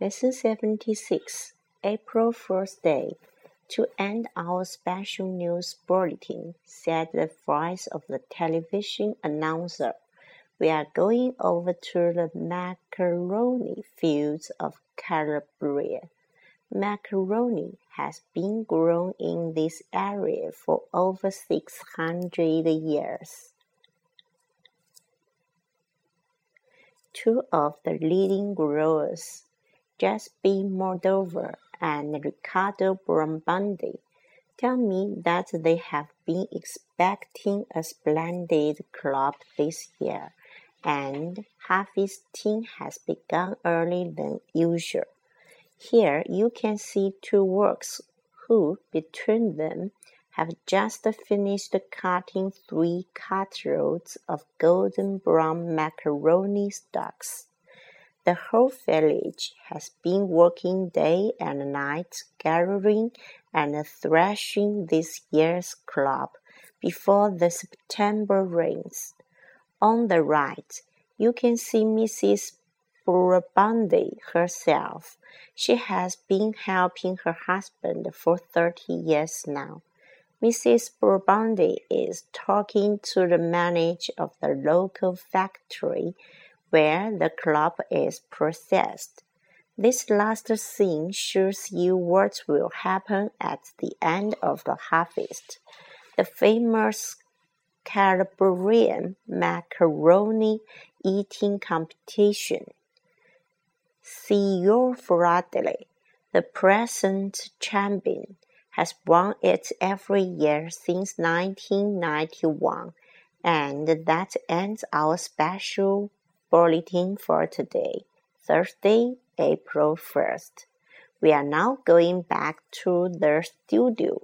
Lesson 76, April 1st day. To end our special news bulletin, said the voice of the television announcer, we are going over to the macaroni fields of Calabria. Macaroni has been grown in this area for over 600 years. Two of the leading growers Giuseppe Moldova and Ricardo Brabante tell me that they have been expecting a splendid crop this year and harvesting has begun earlier than usual. Here you can see two workers who, between them, have just finished cutting three cartloads of golden brown macaroni stalks. The whole village has been working day and night gathering and threshing this year's crop before the September rains. On the right, you can see Mrs. Brabante herself. She has been helping her husband for thirty years now. Mrs. Brabante is talking to the manager of the local factory where the crop is processed. This last scene shows you what will happen at the end of the harvest. The famous Calabrian macaroni eating competition. Signor Fratelli, the present champion, has won it every year since 1991, and that ends our special bulletin for today, Thursday, April 1st. We are now going back to the studio.